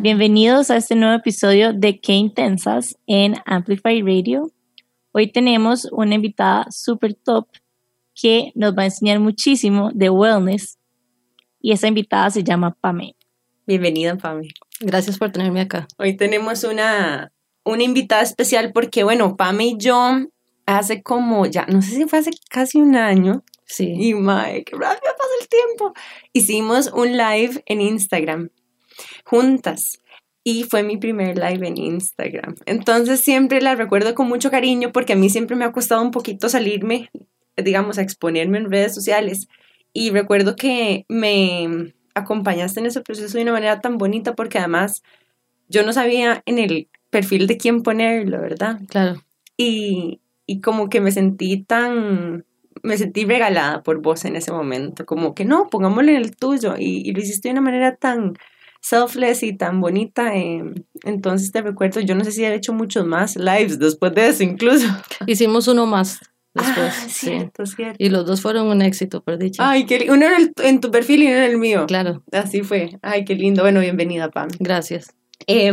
Bienvenidos a este nuevo episodio de Qué Intensas en Amplify Radio. Hoy tenemos una invitada super top que nos va a enseñar muchísimo de wellness y esa invitada se llama Pame. Bienvenida, Pame. Gracias por tenerme acá. Hoy tenemos una, una invitada especial porque, bueno, Pame y yo hace como ya, no sé si fue hace casi un año. Sí. Y, my, qué rápido pasa el tiempo. Hicimos un live en Instagram juntas y fue mi primer live en Instagram. Entonces siempre la recuerdo con mucho cariño porque a mí siempre me ha costado un poquito salirme, digamos, a exponerme en redes sociales. Y recuerdo que me acompañaste en ese proceso de una manera tan bonita porque además yo no sabía en el perfil de quién ponerlo, ¿verdad? Claro. Y, y como que me sentí tan, me sentí regalada por vos en ese momento, como que no, pongámosle en el tuyo y, y lo hiciste de una manera tan, selfless y tan bonita. Eh, entonces te recuerdo, yo no sé si he hecho muchos más lives después de eso incluso. Hicimos uno más después. Ah, cierto, cierto. Y los dos fueron un éxito, por dicho. Ay, qué uno en, el, en, tu perfil y uno en el mío. Claro. Así fue. Ay, qué lindo. Bueno, bienvenida, Pam. Gracias. Eh,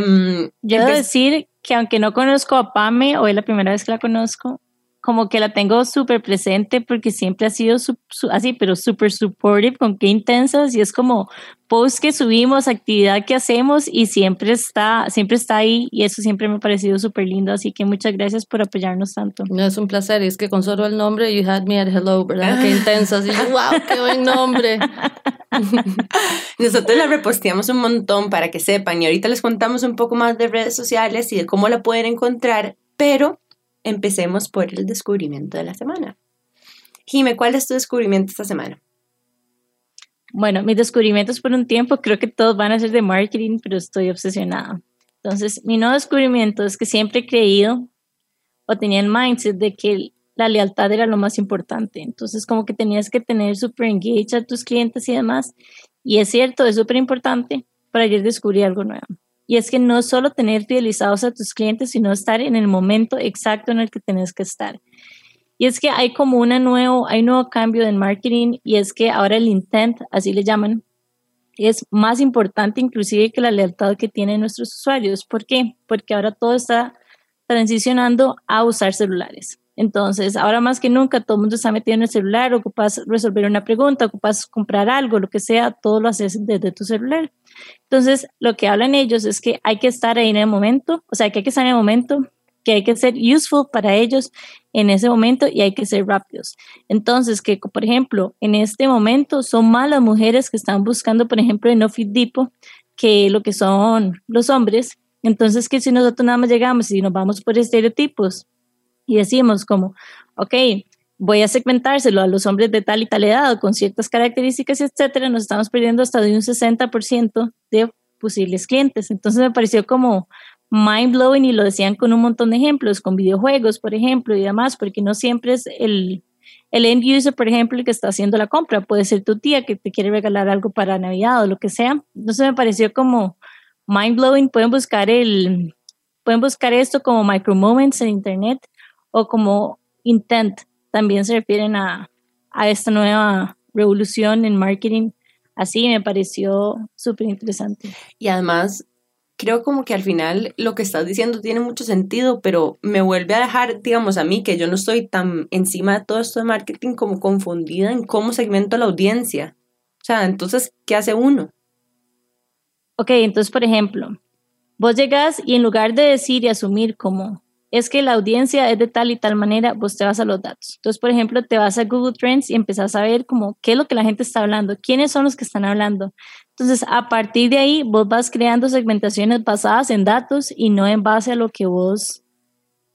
yo debo decir que aunque no conozco a Pame, hoy es la primera vez que la conozco, como que la tengo súper presente porque siempre ha sido su, su, así, pero súper supportive, con qué intensas, y es como post que subimos, actividad que hacemos, y siempre está, siempre está ahí, y eso siempre me ha parecido súper lindo, así que muchas gracias por apoyarnos tanto. No, es un placer, y es que con solo el nombre, you had me at hello, ¿verdad? Qué intensas, y yo, wow, qué buen nombre. Nosotros la reposteamos un montón para que sepan, y ahorita les contamos un poco más de redes sociales y de cómo la pueden encontrar, pero empecemos por el descubrimiento de la semana. Jime, ¿cuál es tu descubrimiento esta semana? Bueno, mis descubrimientos por un tiempo creo que todos van a ser de marketing, pero estoy obsesionada. Entonces, mi nuevo descubrimiento es que siempre he creído o tenía el mindset de que la lealtad era lo más importante. Entonces, como que tenías que tener súper engaged a tus clientes y demás. Y es cierto, es súper importante, pero ayer descubrí algo nuevo. Y es que no solo tener fidelizados a tus clientes, sino estar en el momento exacto en el que tienes que estar. Y es que hay como una nuevo, hay nuevo cambio en marketing y es que ahora el intent, así le llaman, es más importante inclusive que la lealtad que tienen nuestros usuarios. ¿Por qué? Porque ahora todo está transicionando a usar celulares. Entonces, ahora más que nunca, todo el mundo está metido en el celular, ocupas resolver una pregunta, ocupas comprar algo, lo que sea, todo lo haces desde tu celular. Entonces, lo que hablan ellos es que hay que estar ahí en el momento, o sea, que hay que estar en el momento, que hay que ser useful para ellos en ese momento y hay que ser rápidos. Entonces, que por ejemplo, en este momento son más las mujeres que están buscando, por ejemplo, en Office Depot que lo que son los hombres. Entonces, que si nosotros nada más llegamos y nos vamos por estereotipos y decimos como, ok, voy a segmentárselo a los hombres de tal y tal edad con ciertas características, etcétera, nos estamos perdiendo hasta de un 60% de posibles clientes. Entonces me pareció como mind blowing y lo decían con un montón de ejemplos, con videojuegos, por ejemplo, y demás, porque no siempre es el, el end user, por ejemplo, el que está haciendo la compra, puede ser tu tía que te quiere regalar algo para Navidad o lo que sea. Entonces me pareció como mind blowing, pueden buscar el pueden buscar esto como micro moments en internet o como intent también se refieren a, a esta nueva revolución en marketing. Así me pareció súper interesante. Y además, creo como que al final lo que estás diciendo tiene mucho sentido, pero me vuelve a dejar, digamos, a mí, que yo no estoy tan encima de todo esto de marketing como confundida en cómo segmento la audiencia. O sea, entonces, ¿qué hace uno? Ok, entonces, por ejemplo, vos llegas y en lugar de decir y asumir como es que la audiencia es de tal y tal manera, vos te vas a los datos. Entonces, por ejemplo, te vas a Google Trends y empezás a ver como qué es lo que la gente está hablando, quiénes son los que están hablando. Entonces, a partir de ahí, vos vas creando segmentaciones basadas en datos y no en base a lo que vos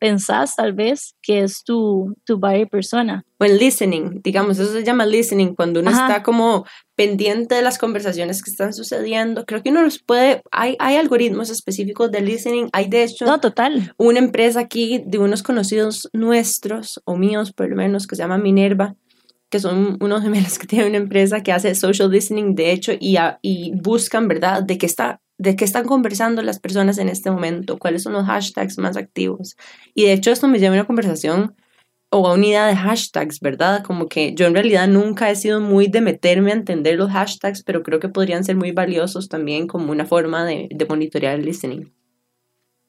pensás tal vez que es tu, tu buyer persona. O el listening, digamos, eso se llama listening, cuando uno Ajá. está como pendiente de las conversaciones que están sucediendo. Creo que uno los puede, hay, hay algoritmos específicos de listening, hay de hecho No, total. una empresa aquí de unos conocidos nuestros, o míos por lo menos, que se llama Minerva, que son unos gemelos que tienen una empresa que hace social listening, de hecho, y, a- y buscan, ¿verdad?, de qué, está, de qué están conversando las personas en este momento, cuáles son los hashtags más activos. Y de hecho esto me lleva a una conversación o a una idea de hashtags, ¿verdad? Como que yo en realidad nunca he sido muy de meterme a entender los hashtags, pero creo que podrían ser muy valiosos también como una forma de, de monitorear el listening.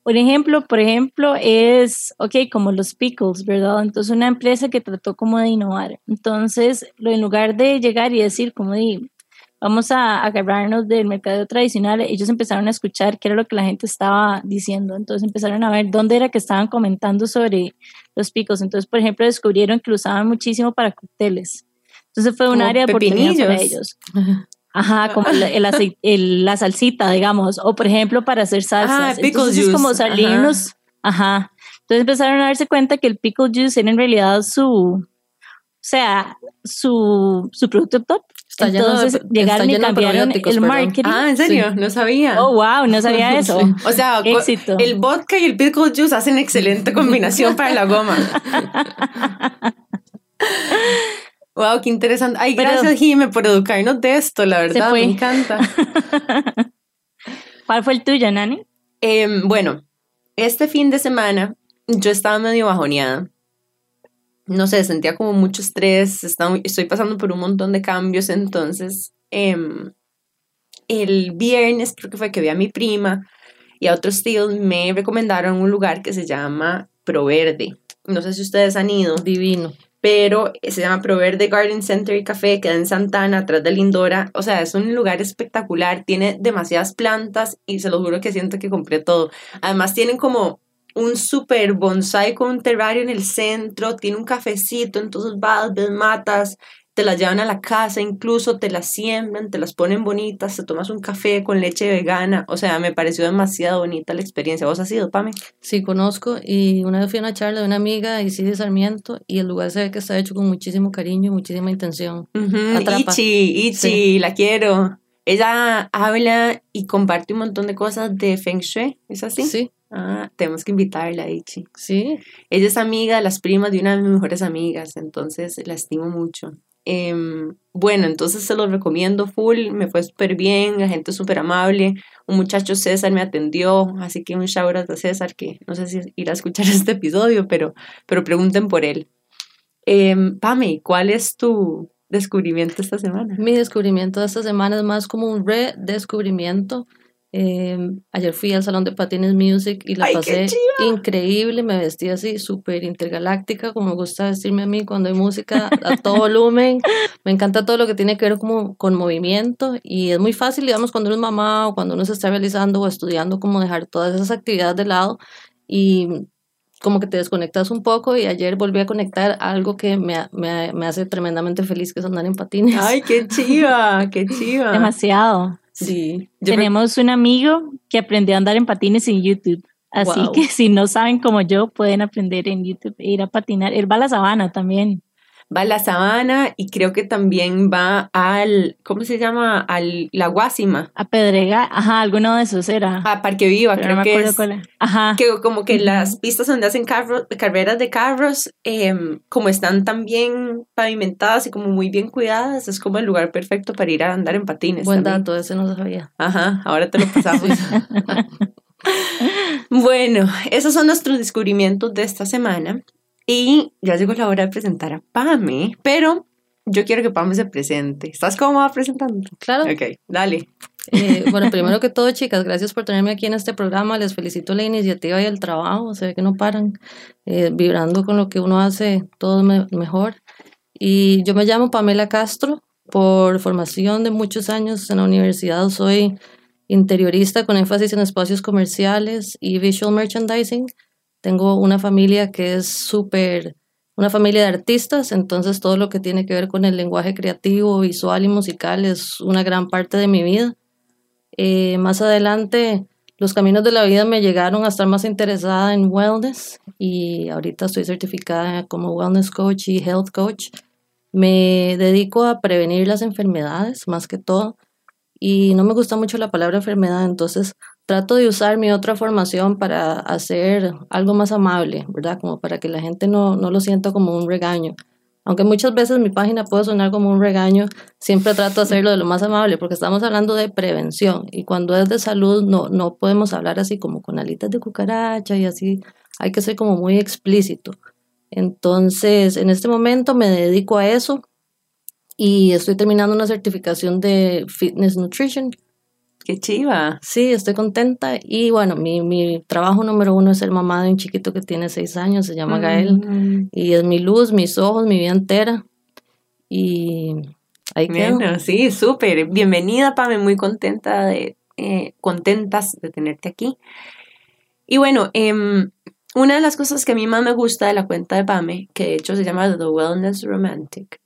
Por ejemplo, por ejemplo, es, ok, como los pickles, ¿verdad? Entonces, una empresa que trató como de innovar. Entonces, en lugar de llegar y decir, como de, vamos a agarrarnos del mercado tradicional, ellos empezaron a escuchar qué era lo que la gente estaba diciendo. Entonces, empezaron a ver dónde era que estaban comentando sobre los picos. Entonces, por ejemplo, descubrieron que lo usaban muchísimo para cócteles. Entonces, fue un Como área de oportunidad para ellos. Ajá, como el, el acei- el- la salsita, digamos, o por ejemplo para hacer salsas. Ah, pickle Entonces es juice, como ajá. salirnos, ajá. Entonces empezaron a darse cuenta que el pickle juice era en realidad su, o sea, su, su producto top. Está lleno de- Entonces está llegaron y cambiaron el perdón. marketing. Ah, ¿en serio? No sabía. Oh, wow, no sabía eso. Sí. O sea, Éxito. el vodka y el pickle juice hacen excelente combinación para la goma. Wow, qué interesante. Ay, Pero- gracias, Jime, por educarnos de esto, la verdad, me encanta. ¿Cuál fue el tuyo, Nani? Em, bueno, este fin de semana yo estaba medio bajoneada. No sé, sentía como mucho estrés, estaba- estoy pasando por un montón de cambios, entonces em, el viernes creo que fue que vi a mi prima y a otros tíos me recomendaron un lugar que se llama Proverde. No sé si ustedes han ido, Divino. pero se llama Proverde Garden Center y Café, queda en Santana, atrás de Lindora. O sea, es un lugar espectacular, tiene demasiadas plantas y se lo juro que siento que compré todo. Además, tienen como un super bonsai con un terrario en el centro, tiene un cafecito, entonces vas, ves matas, te las llevan a la casa, incluso te las siembran, te las ponen bonitas, te tomas un café con leche vegana. O sea, me pareció demasiado bonita la experiencia. ¿Vos has ido, Pame? Sí, conozco. Y una vez fui a una charla de una amiga, Isidro Sarmiento, y el lugar se ve que está hecho con muchísimo cariño y muchísima intención. Ujú, Atrapa. Ichi, Ichi, Sí. la quiero. Ella habla y comparte un montón de cosas de Feng Shui, ¿es así? Sí, Ah, tenemos que invitarla, Ichi. sí. Ella es amiga de las primas de una de mis mejores amigas, entonces la estimo mucho. Em, bueno, entonces se los recomiendo full, me fue súper bien, la gente súper amable, un muchacho César me atendió, así que un shout out a César, que no sé si irá a escuchar este episodio, pero, pero pregunten por él. Pame, ¿cuál es tu descubrimiento esta semana? Mi descubrimiento de esta semana es más como un redescubrimiento. Eh, ayer fui al Salón de Patines Music y la ¡Ay, qué pasé increíble. Me vestí así súper intergaláctica, como me gusta vestirme a mí cuando hay música a todo volumen. Me encanta todo lo que tiene que ver como con movimiento y es muy fácil, digamos, cuando uno es mamá o cuando uno se está realizando o estudiando, como dejar todas esas actividades de lado y como que te desconectas un poco y ayer volví a conectar algo que me, me, me hace tremendamente feliz, que es andar en patines. ¡Ay, qué chiva! ¡Qué chiva! Demasiado. Sí. Yo me- Tenemos un amigo que aprendió a andar en patines en YouTube. Así Wow. que si no saben como yo, pueden aprender en YouTube e ir a patinar. Él va a la sabana también. Va a la sabana y creo que también va al, ¿cómo se llama? Al La Guásima, A Pedregal. Ajá, alguno de esos era. a Parque Viva, Pero creo no me que acuerdo es. cuál. Ajá. Que como que las pistas donde hacen carro- carreras de carros, em, como están tan bien pavimentadas y como muy bien cuidadas, es como el lugar perfecto para ir a andar en patines. Buen también. dato, ese no lo sabía. Ajá, ahora te lo pasamos. bueno, esos son nuestros descubrimientos de esta semana. Y ya llegó la hora de presentar a Pame, pero yo quiero que Pame se presente. ¿Estás cómoda presentando? Claro. Ok, dale. Eh, bueno, primero que todo, chicas, gracias por tenerme aquí en este programa. Les felicito la iniciativa y el trabajo. Se ve que no paran, eh, vibrando con lo que uno hace, todo me- mejor. Y yo me llamo Pamela Castro. Por formación de muchos años en la universidad, soy interiorista con énfasis en espacios comerciales y visual merchandising. Tengo una familia que es súper, una familia de artistas, entonces todo lo que tiene que ver con el lenguaje creativo, visual y musical es una gran parte de mi vida. Eh, más adelante los caminos de la vida me llegaron a estar más interesada en wellness y ahorita estoy certificada como wellness coach y health coach. Me dedico a prevenir las enfermedades más que todo y no me gusta mucho la palabra enfermedad, entonces trato de usar mi otra formación para hacer algo más amable, ¿verdad? Como para que la gente no, no lo sienta como un regaño. Aunque muchas veces mi página puede sonar como un regaño, siempre trato de hacerlo de lo más amable porque estamos hablando de prevención y cuando es de salud no, no podemos hablar así como con alitas de cucaracha y así, hay que ser como muy explícito. Entonces, en este momento me dedico a eso y estoy terminando una certificación de Fitness Nutrition Qué chiva. Sí, estoy contenta. Y bueno, mi, mi trabajo número uno es ser mamá de un chiquito que tiene seis años, se llama Gael. Mm. Y es mi luz, mis ojos, mi vida entera. Y ahí quedo. Bueno, sí, súper. Bienvenida, Pame. Muy contenta de, eh, contentas de tenerte aquí. Y bueno, em, una de las cosas que a mí más me gusta de la cuenta de Pame, que de hecho se llama The Wellness Romantic,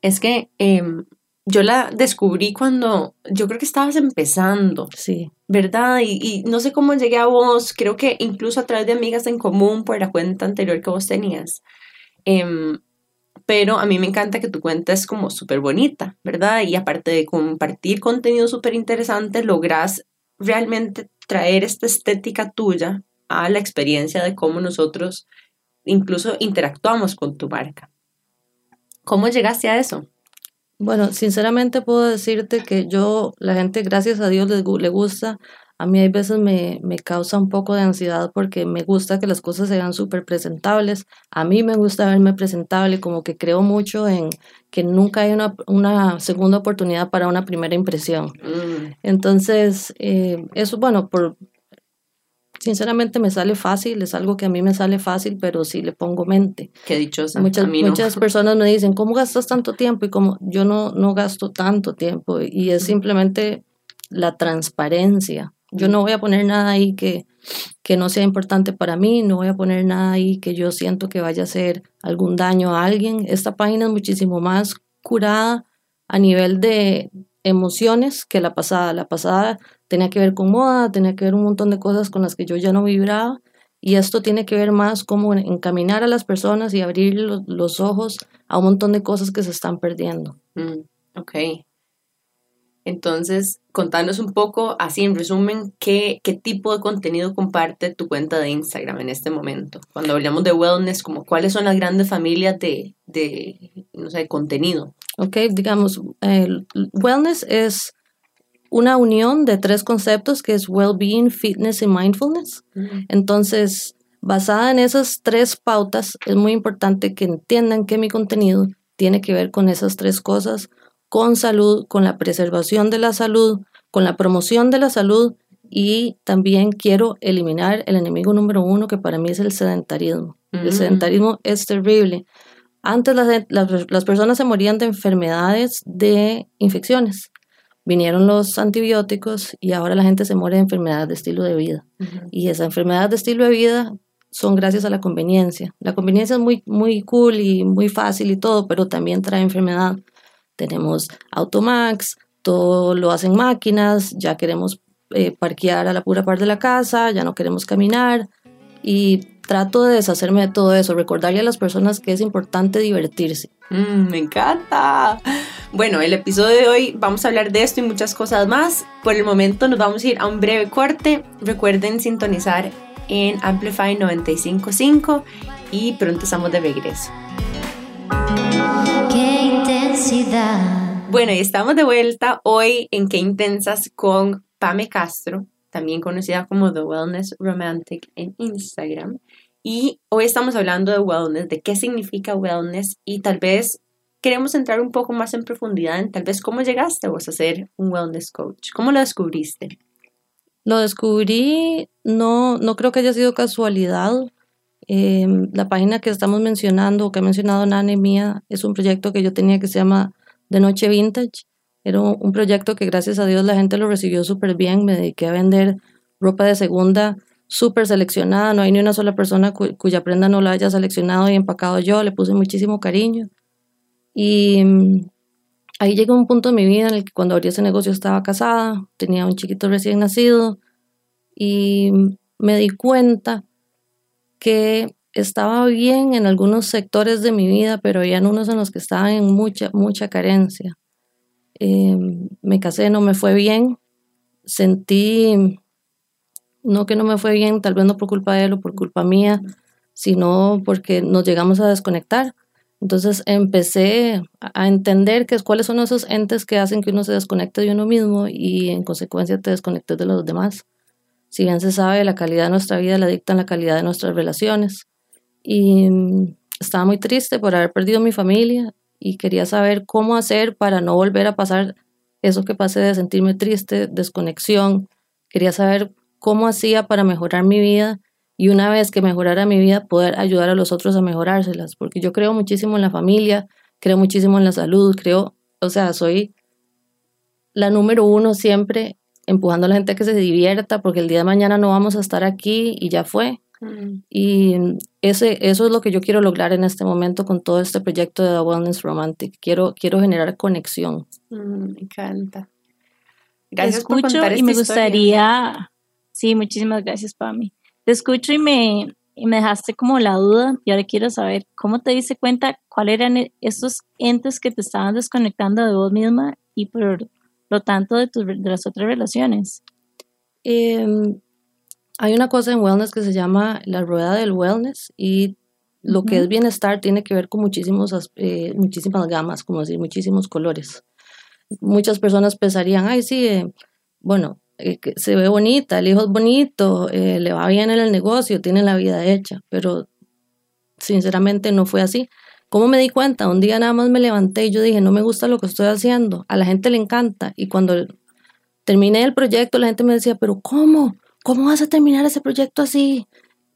es que em, yo la descubrí cuando yo creo que estabas empezando, Sí, ¿verdad? Y, y no sé cómo llegué a vos, creo que incluso a través de amigas en común por la cuenta anterior que vos tenías. Em, pero a mí me encanta que tu cuenta es como súper bonita, ¿verdad? Y aparte de compartir contenido súper interesante, logras realmente traer esta estética tuya a la experiencia de cómo nosotros incluso interactuamos con tu marca. ¿Cómo llegaste a eso? Bueno, sinceramente puedo decirte que yo, la gente, gracias a Dios, gu- le gusta. A mí hay veces me, me causa un poco de ansiedad porque me gusta que las cosas sean súper presentables. A mí me gusta verme presentable, como que creo mucho en que nunca hay una, una segunda oportunidad para una primera impresión. Mm, Entonces, eh, eso, bueno, por, sinceramente me sale fácil, es algo que a mí me sale fácil, pero sí le pongo mente. qué dichosa. Muchas, no. muchas personas me dicen, ¿cómo gastas tanto tiempo? Y como yo no, no gasto tanto tiempo y es simplemente la transparencia. Yo no voy a poner nada ahí que, que no sea importante para mí, no voy a poner nada ahí que yo siento que vaya a hacer algún daño a alguien. Esta página es muchísimo más curada a nivel de emociones que la pasada. La pasada tenía que ver con moda, tenía que ver un montón de cosas con las que yo ya no vibraba. Y esto tiene que ver más como encaminar a las personas y abrir los, los ojos a un montón de cosas que se están perdiendo. Mm, ok. Entonces, contanos un poco, así en resumen, ¿qué, qué tipo de contenido comparte tu cuenta de Instagram en este momento. Cuando hablamos de wellness, como cuáles son las grandes familias de, de no sé, contenido. Ok, digamos, el wellness es una unión de tres conceptos que es well-being, fitness y mindfulness. Entonces, basada en esas tres pautas, es muy importante que entiendan que mi contenido tiene que ver con esas tres cosas, con salud, con la preservación de la salud, con la promoción de la salud y también quiero eliminar el enemigo número uno que para mí es el sedentarismo. El Mm. sedentarismo es terrible. Antes las, las- las personas se morían de enfermedades de infecciones. Vinieron los antibióticos y ahora la gente se muere de enfermedades de estilo de vida. Y esas enfermedades de estilo de vida son gracias a la conveniencia. La conveniencia es muy, muy cool y muy fácil y todo, pero también trae enfermedad. Tenemos Automax, todo lo hacen máquinas, ya queremos eh, parquear a la pura par de la casa, ya no queremos caminar y trato de deshacerme de todo eso, recordarle a las personas que es importante divertirse. Mm, me encanta. Bueno, el episodio de hoy vamos a hablar de esto y muchas cosas más. Por el momento nos vamos a ir a un breve corte. Recuerden sintonizar en Amplify 955 y pronto estamos de regreso. Qué intensidad. Bueno, y estamos de vuelta hoy en Qué Intensas con Pame Castro, también conocida como The Wellness Romantic en Instagram. Y hoy estamos hablando de wellness, de qué significa wellness y tal vez queremos entrar un poco más en profundidad en tal vez cómo llegaste vos a ser un wellness coach, cómo lo descubriste. Lo descubrí, no, no creo que haya sido casualidad. Eh, la página que estamos mencionando, que ha mencionado Nane mía, es un proyecto que yo tenía que se llama De Noche Vintage. Era un, proyecto que gracias a Dios la gente lo recibió súper bien. Me dediqué a vender ropa de segunda súper seleccionada. No hay ni una sola persona cu- cuya prenda no la haya seleccionado y empacado yo. Le puse muchísimo cariño. Y mm, ahí llegó un punto de mi vida en el que cuando abrí ese negocio estaba casada, tenía un chiquito recién nacido, y me di cuenta que estaba bien en algunos sectores de mi vida, pero había unos en los que estaba en mucha, mucha carencia. Eh, me casé, no me fue bien, sentí, no que no me fue bien, tal vez no por culpa de él o por culpa mía, sino porque nos llegamos a desconectar. Entonces empecé a entender que, cuáles son esos entes que hacen que uno se desconecte de uno mismo y en consecuencia te desconectes de los demás. Si bien se sabe, la calidad de nuestra vida la dictan la calidad de nuestras relaciones. Y mm, estaba muy triste por haber perdido mi familia y quería saber cómo hacer para no volver a pasar eso que pasé de sentirme triste, desconexión. Quería saber cómo hacía para mejorar mi vida y una vez que mejorara mi vida poder ayudar a los otros a mejorárselas, porque yo creo muchísimo en la familia, creo muchísimo en la salud, creo, o sea, soy la número uno siempre empujando a la gente a que se divierta, porque el día de mañana no vamos a estar aquí y ya fue. Mm. Y ese, eso es lo que yo quiero lograr en este momento con todo este proyecto de The Wellness Romantic. Quiero, quiero generar conexión. Mm, me encanta. Gracias Escucho por contar y me gustaría, sí, muchísimas gracias, Pami te escucho y me, me dejaste como la duda y ahora quiero saber cómo te diste cuenta cuáles eran e-, esos entes que te estaban desconectando de vos misma y por lo tanto de, tus, de las otras relaciones. Em, hay una cosa en wellness que se llama la rueda del wellness y lo que es bienestar tiene que ver con muchísimos, eh, muchísimas gamas, como decir, muchísimos colores. Muchas personas pensarían, ay, sí, eh, bueno, eh, se ve bonita, el hijo es bonito, eh, le va bien en el negocio, tiene la vida hecha, pero sinceramente no fue así. ¿Cómo me di cuenta? Un día nada más me levanté y yo dije, no me gusta lo que estoy haciendo, a la gente le encanta. Y cuando terminé el proyecto, la gente me decía, pero ¿cómo? ¿Cómo vas a terminar ese proyecto así?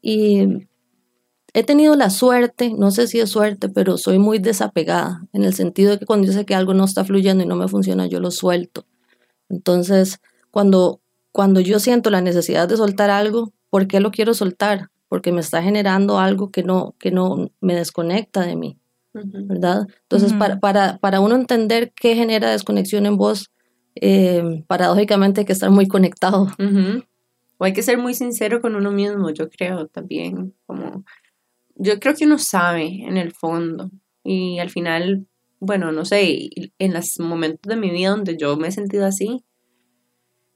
Y he tenido la suerte, no sé si es suerte, pero soy muy desapegada, en el sentido de que cuando yo sé que algo no está fluyendo y no me funciona, yo lo suelto. Entonces, cuando, cuando yo siento la necesidad de soltar algo, ¿por qué lo quiero soltar? Porque me está generando algo que no, que no me desconecta de mí, ¿verdad? Entonces, para, para, para, uno entender qué genera desconexión en vos, eh, paradójicamente hay que estar muy conectado. O hay que ser muy sincero con uno mismo, yo creo también, como yo creo que uno sabe en el fondo y al final, bueno, no sé, en los momentos de mi vida donde yo me he sentido así,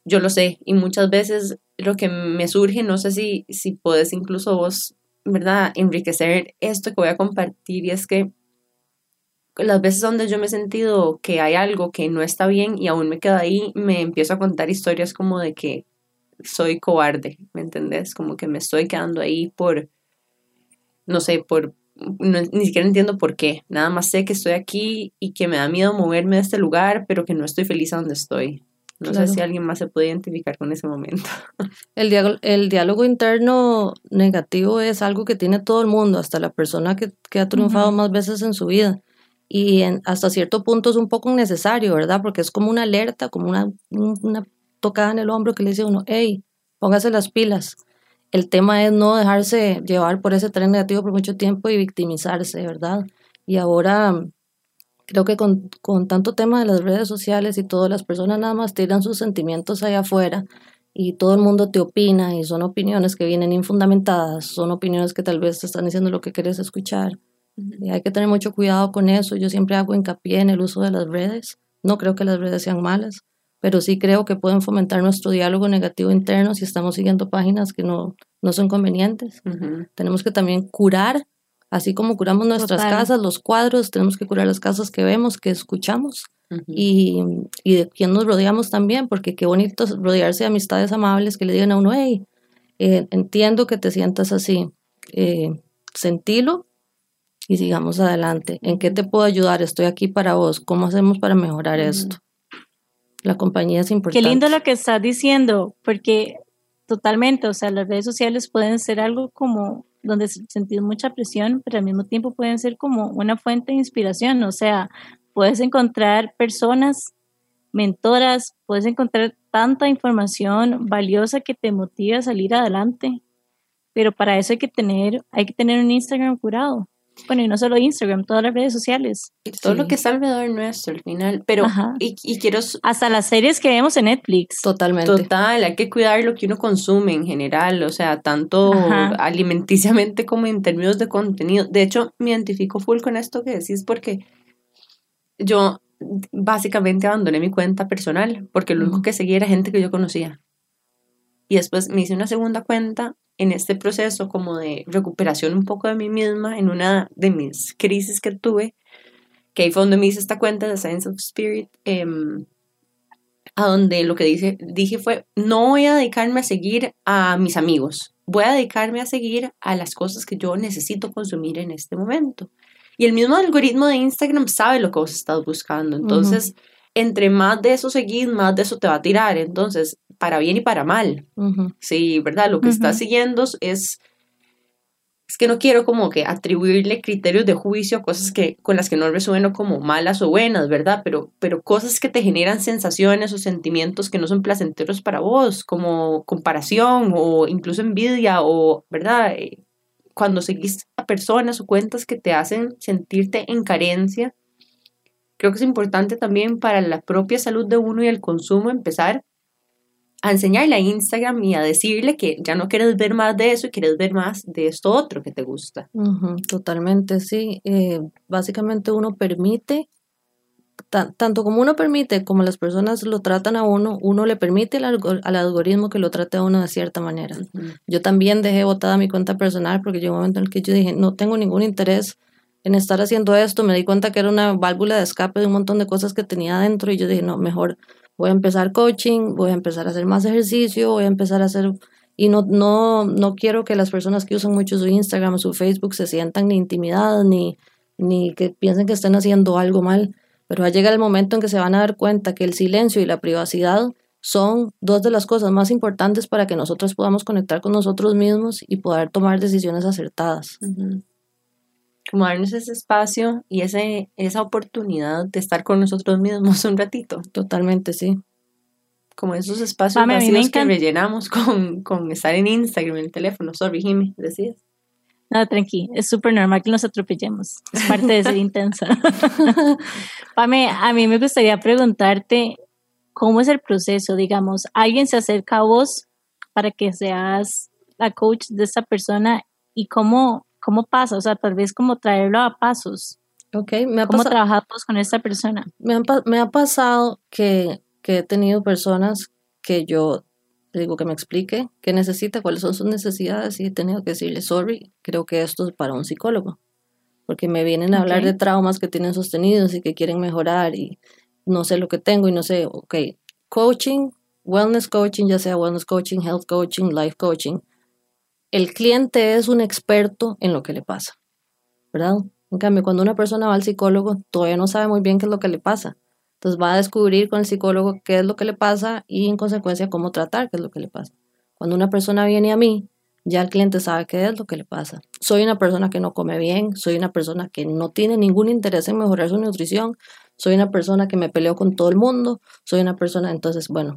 yo lo sé y muchas veces lo que me surge, no sé si, si puedes incluso vos, ¿verdad?, enriquecer esto que voy a compartir y es que las veces donde yo me he sentido que hay algo que no está bien y aún me quedo ahí, me empiezo a contar historias como de que soy cobarde, ¿me entendés? Como que me estoy quedando ahí por, no sé, por, ni siquiera entiendo por qué, nada más sé que estoy aquí y que me da miedo moverme de este lugar, pero que no estoy feliz a donde estoy. No sé si alguien más se puede identificar con ese momento. El diálogo, el diálogo interno negativo es algo que tiene todo el mundo, hasta la persona que, que ha triunfado más veces en su vida. Y en, hasta cierto punto es un poco innecesario, ¿verdad? Porque es como una alerta, como una, una tocada en el hombro que le dice a uno, hey, póngase las pilas. El tema es no dejarse llevar por ese tren negativo por mucho tiempo y victimizarse, ¿verdad? Y ahora creo que con, con, tanto tema de las redes sociales y todas las personas nada más tiran sus sentimientos allá afuera y todo el mundo te opina y son opiniones que vienen infundamentadas, son opiniones que tal vez te están diciendo lo que quieres escuchar. Y hay que tener mucho cuidado con eso. Yo siempre hago hincapié en el uso de las redes. No creo que las redes sean malas, pero sí creo que pueden fomentar nuestro diálogo negativo interno si estamos siguiendo páginas que no, no son convenientes. Tenemos que también curar Así como curamos nuestras casas, los cuadros, tenemos que curar las casas que vemos, que escuchamos y, y, de quién nos rodeamos también, porque qué bonito rodearse de amistades amables que le digan a uno, hey, eh, entiendo que te sientas así, eh, sentilo y sigamos adelante. ¿En qué te puedo ayudar? Estoy aquí para vos. ¿Cómo hacemos para mejorar esto? La compañía es importante. Qué lindo lo que estás diciendo, porque totalmente, o sea, las redes sociales pueden ser algo como donde sentís mucha presión, pero al mismo tiempo pueden ser como una fuente de inspiración, o sea, puedes encontrar personas, mentoras, puedes encontrar tanta información valiosa que te motiva a salir adelante, pero para eso hay que tener, hay que tener un Instagram curado. Bueno, y no solo Instagram, todas las redes sociales. Y todo lo que está alrededor nuestro al final. Pero, y, y quiero Hasta las series que vemos en Netflix. Totalmente. Total, hay que cuidar lo que uno consume en general, o sea, tanto Ajá. alimenticiamente como en términos de contenido. De hecho, me identifico full con esto que decís porque yo básicamente abandoné mi cuenta personal porque lo único que seguía era gente que yo conocía. Y después me hice una segunda cuenta en este proceso como de recuperación un poco de mí misma, en una de mis crisis que tuve, que ahí fue donde me hice esta cuenta de Science of Spirit, em, a donde lo que dice, dije fue, no voy a dedicarme a seguir a mis amigos, voy a dedicarme a seguir a las cosas que yo necesito consumir en este momento. Y el mismo algoritmo de Instagram sabe lo que vos estás buscando, entonces, entre más de eso seguís, más de eso te va a tirar, entonces, para bien y para mal. Ujú. Sí, ¿verdad? Lo que estás Ujú. siguiendo es... Es que no quiero como que atribuirle criterios de juicio a cosas que, con las que no resueno como malas o buenas, ¿verdad? Pero, pero cosas que te generan sensaciones o sentimientos que no son placenteros para vos, como comparación o incluso envidia o, ¿verdad? Eh, Cuando seguís a personas o cuentas que te hacen sentirte en carencia, creo que es importante también para la propia salud de uno y el consumo empezar a enseñarle a Instagram y a decirle que ya no quieres ver más de eso y quieres ver más de esto otro que te gusta. Ujú, totalmente, sí. Eh, básicamente uno permite, ta- tanto como uno permite, como las personas lo tratan a uno, uno le permite al algoritmo que lo trate a uno de cierta manera. Yo también dejé botada mi cuenta personal porque llegó un momento en el que yo dije, no tengo ningún interés en estar haciendo esto. Me di cuenta que era una válvula de escape de un montón de cosas que tenía adentro y yo dije, no, mejor voy a empezar coaching, voy a empezar a hacer más ejercicio, voy a empezar a hacer... Y no, no, no quiero que las personas que usan mucho su Instagram o su Facebook se sientan ni intimidadas ni, ni que piensen que estén haciendo algo mal. Pero va a llegar el momento en que se van a dar cuenta que el silencio y la privacidad son dos de las cosas más importantes para que nosotros podamos conectar con nosotros mismos y poder tomar decisiones acertadas. Como darnos ese espacio y ese, esa oportunidad de estar con nosotros mismos un ratito. Totalmente, sí. Como esos espacios Mami, vacíos que rellenamos con, con estar en Instagram, en el teléfono. Sorry, Jimmy, decías. No, tranqui, es súper normal que nos atropellemos. Es parte de ser intensa. Pame, a mí me gustaría preguntarte cómo es el proceso, digamos, alguien se acerca a vos para que seas la coach de esta persona y cómo, cómo pasa, o sea, tal vez como traerlo a pasos. Ok, me ha, ¿Cómo trabajar vos con esta persona? me han pa- me ha pasado que, que he tenido personas que yo digo que me explique qué necesita, cuáles son sus necesidades y he tenido que decirle, sorry, creo que esto es para un psicólogo. Porque me vienen a hablar de traumas que tienen sostenidos y que quieren mejorar y no sé lo que tengo y no sé, ok, coaching, wellness coaching, ya sea wellness coaching, health coaching, life coaching, el cliente es un experto en lo que le pasa, ¿verdad? En cambio, cuando una persona va al psicólogo, todavía no sabe muy bien qué es lo que le pasa. Entonces va a descubrir con el psicólogo qué es lo que le pasa y en consecuencia cómo tratar qué es lo que le pasa. Cuando una persona viene a mí, ya el cliente sabe qué es lo que le pasa. Soy una persona que no come bien, soy una persona que no tiene ningún interés en mejorar su nutrición, soy una persona que me peleo con todo el mundo, soy una persona, entonces, bueno,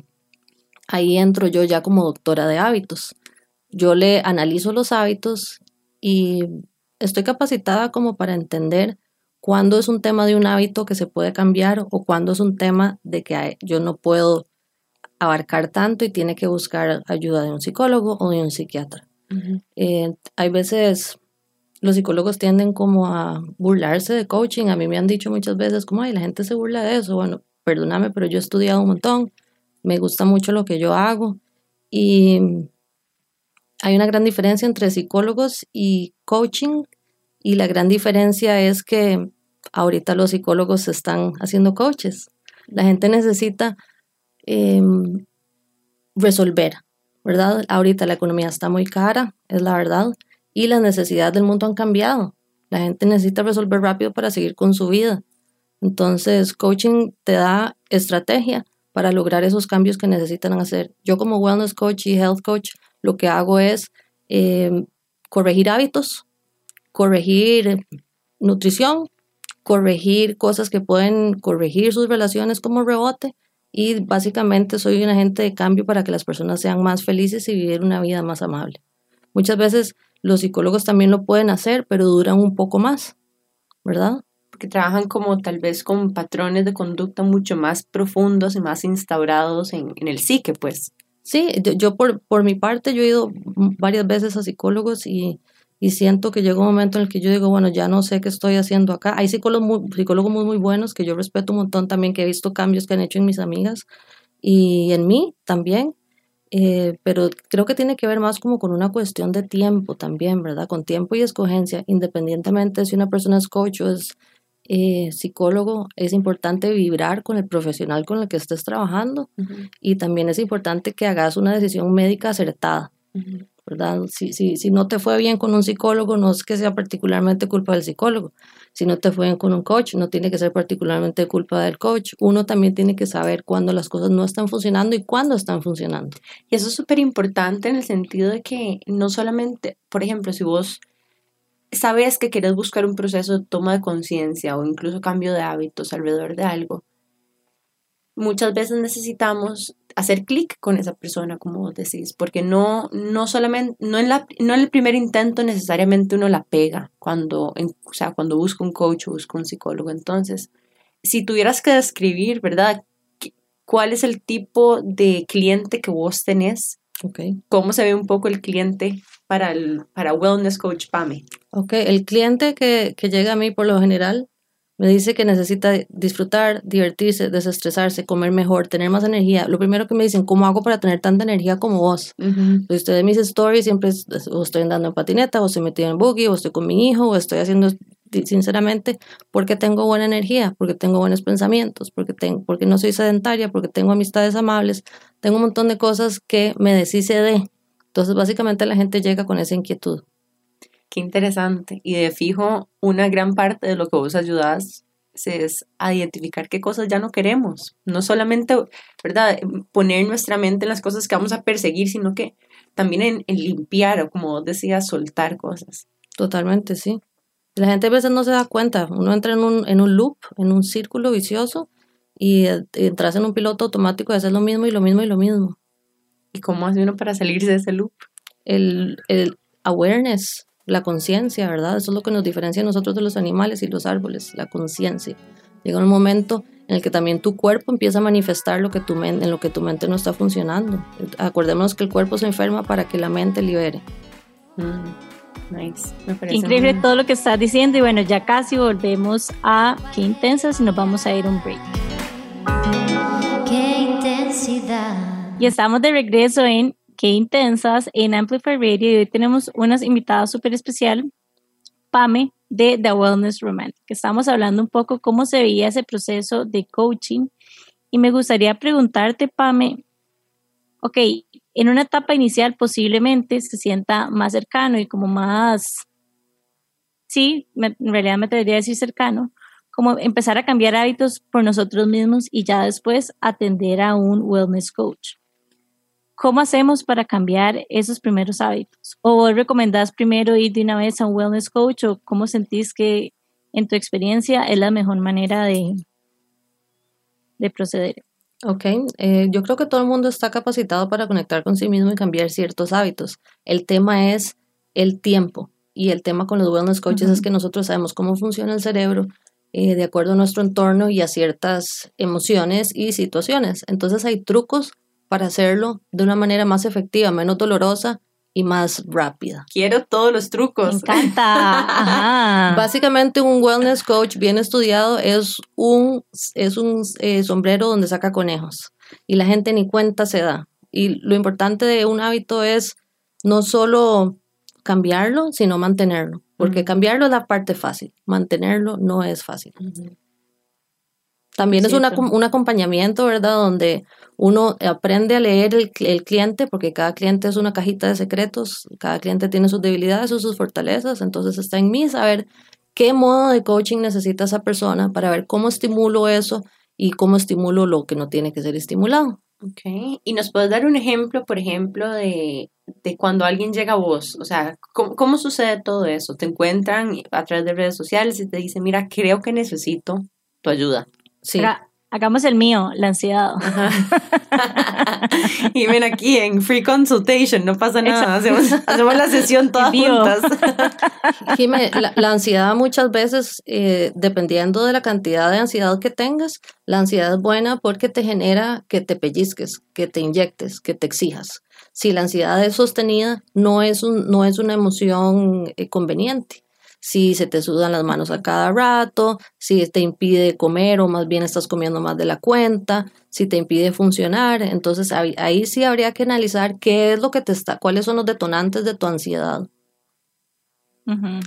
ahí entro yo ya como doctora de hábitos. Yo le analizo los hábitos y estoy capacitada como para entender cuándo es un tema de un hábito que se puede cambiar o cuándo es un tema de que yo no puedo abarcar tanto y tiene que buscar ayuda de un psicólogo o de un psiquiatra. Eh, hay veces los psicólogos tienden como a burlarse de coaching. A mí me han dicho muchas veces como, ay, la gente se burla de eso. Bueno, perdóname, pero yo he estudiado un montón, me gusta mucho lo que yo hago y hay una gran diferencia entre psicólogos y coaching y la gran diferencia es que ahorita los psicólogos están haciendo coaches. La gente necesita eh, resolver, ¿verdad? Ahorita la economía está muy cara, es la verdad, y las necesidades del mundo han cambiado. La gente necesita resolver rápido para seguir con su vida. Entonces, coaching te da estrategia para lograr esos cambios que necesitan hacer. Yo como wellness coach y health coach, lo que hago es eh, corregir hábitos, corregir nutrición, corregir cosas que pueden corregir sus relaciones como rebote y básicamente soy un agente de cambio para que las personas sean más felices y vivir una vida más amable. Muchas veces los psicólogos también lo pueden hacer, pero duran un poco más, ¿verdad? Porque trabajan como tal vez con patrones de conducta mucho más profundos y más instaurados en, en el psique, pues. Sí, yo, yo por, por mi parte, yo he ido varias veces a psicólogos y, y siento que llega un momento en el que yo digo, bueno, ya no sé qué estoy haciendo acá. Hay psicólogos muy, psicólogos muy, muy buenos que yo respeto un montón también, que he visto cambios que han hecho en mis amigas y en mí también. Eh, pero creo que tiene que ver más como con una cuestión de tiempo también, ¿verdad? Con tiempo y escogencia, independientemente si una persona es coach o es eh, psicólogo, es importante vibrar con el profesional con el que estés trabajando y también es importante que hagas una decisión médica acertada, ¿verdad? Si, si, si no te fue bien con un psicólogo, no es que sea particularmente culpa del psicólogo. Si no te fue bien con un coach, no tiene que ser particularmente culpa del coach. Uno también tiene que saber cuándo las cosas no están funcionando y cuándo están funcionando. Y eso es súper importante en el sentido de que no solamente, por ejemplo, si vos sabes que quieres buscar un proceso de toma de conciencia o incluso cambio de hábitos alrededor de algo, muchas veces necesitamos hacer clic con esa persona, como vos decís, porque no, no solamente, no en, la, no en el primer intento necesariamente uno la pega cuando, en, o sea, cuando busca un coach o busca un psicólogo. Entonces, si tuvieras que describir, ¿verdad? ¿Cuál es el tipo de cliente que vos tenés? Okay. ¿Cómo se ve un poco el cliente para, el, para Wellness Coach PAME? Ok, el cliente que, que llega a mí por lo general me dice que necesita disfrutar, divertirse, desestresarse, comer mejor, tener más energía. Lo primero que me dicen, ¿cómo hago para tener tanta energía como vos? Uh -huh. Ustedes mis stories siempre o estoy andando en patineta, o estoy metido en buggy, o estoy con mi hijo, o estoy haciendo, sinceramente, porque tengo buena energía, porque tengo buenos pensamientos, porque, tengo, porque no soy sedentaria, porque tengo amistades amables, tengo un montón de cosas que me deshice de. Entonces, básicamente la gente llega con esa inquietud. Qué interesante. Y de fijo, una gran parte de lo que vos ayudas es a identificar qué cosas ya no queremos. No solamente, ¿verdad?, poner nuestra mente en las cosas que vamos a perseguir, sino que también en, en limpiar o, como vos decías, soltar cosas. Totalmente, sí. La gente a veces no se da cuenta. Uno entra en un, en un loop, en un círculo vicioso, y entras en un piloto automático de hacer lo mismo y lo mismo y lo mismo. ¿Y cómo hace uno para salirse de ese loop? El, el awareness, la conciencia, ¿verdad? Eso es lo que nos diferencia a nosotros de los animales y los árboles, la conciencia. Llega un momento en el que también tu cuerpo empieza a manifestar lo que tu mente, en lo que tu mente no está funcionando. Acordémonos que el cuerpo se enferma para que la mente libere. Mm, nice. Increíble muy... todo lo que estás diciendo y bueno, ya casi volvemos a Qué Intensas y nos vamos a ir a un break. Qué intensidad. Y estamos de regreso en Qué Intensas en Amplify Radio y hoy tenemos unas invitadas súper especial, Pame de The Wellness Romantic. Estamos hablando un poco cómo se veía ese proceso de coaching y me gustaría preguntarte, Pame, ok, en una etapa inicial posiblemente se sienta más cercano y como más, sí, en realidad me atrevería a decir cercano, como empezar a cambiar hábitos por nosotros mismos y ya después atender a un wellness coach. ¿Cómo hacemos para cambiar esos primeros hábitos? ¿O vos recomendás primero ir de una vez a un wellness coach o cómo sentís que en tu experiencia es la mejor manera de, de proceder? Ok, eh, yo creo que todo el mundo está capacitado para conectar con sí mismo y cambiar ciertos hábitos. El tema es el tiempo y el tema con los wellness coaches uh -huh. es que nosotros sabemos cómo funciona el cerebro eh, de acuerdo a nuestro entorno y a ciertas emociones y situaciones. Entonces hay trucos para hacerlo de una manera más efectiva, menos dolorosa y más rápida. Quiero todos los trucos. Me encanta. Ajá. Básicamente un wellness coach bien estudiado es un, es un eh, sombrero donde saca conejos y la gente ni cuenta se da. Y lo importante de un hábito es no solo cambiarlo, sino mantenerlo. Porque uh -huh. cambiarlo es la parte fácil, mantenerlo no es fácil. Uh -huh. También es una, un acompañamiento, ¿verdad? Donde uno aprende a leer el, el, cliente, porque cada cliente es una cajita de secretos, cada cliente tiene sus debilidades o sus fortalezas, entonces está en mí saber qué modo de coaching necesita esa persona para ver cómo estimulo eso y cómo estimulo lo que no tiene que ser estimulado. Ok, y nos puedes dar un ejemplo, por ejemplo, de, de cuando alguien llega a vos, o sea, ¿cómo, ¿cómo sucede todo eso? Te encuentran a través de redes sociales y te dicen, mira, creo que necesito tu ayuda. Sí. Pero Hagamos el mío, la ansiedad. y ven aquí en free consultation, no pasa nada, hacemos, hacemos, la sesión todas juntas. Jimé, la, la, ansiedad muchas veces, eh, dependiendo de la cantidad de ansiedad que tengas, la ansiedad es buena porque te genera que te pellizques, que te inyectes, que te exijas. Si la ansiedad es sostenida, no es, un, no es una emoción eh, conveniente si se te sudan las manos a cada rato, si te impide comer o más bien estás comiendo más de la cuenta, si te impide funcionar. Entonces ahí, sí habría que analizar qué es lo que te está, cuáles son los detonantes de tu ansiedad.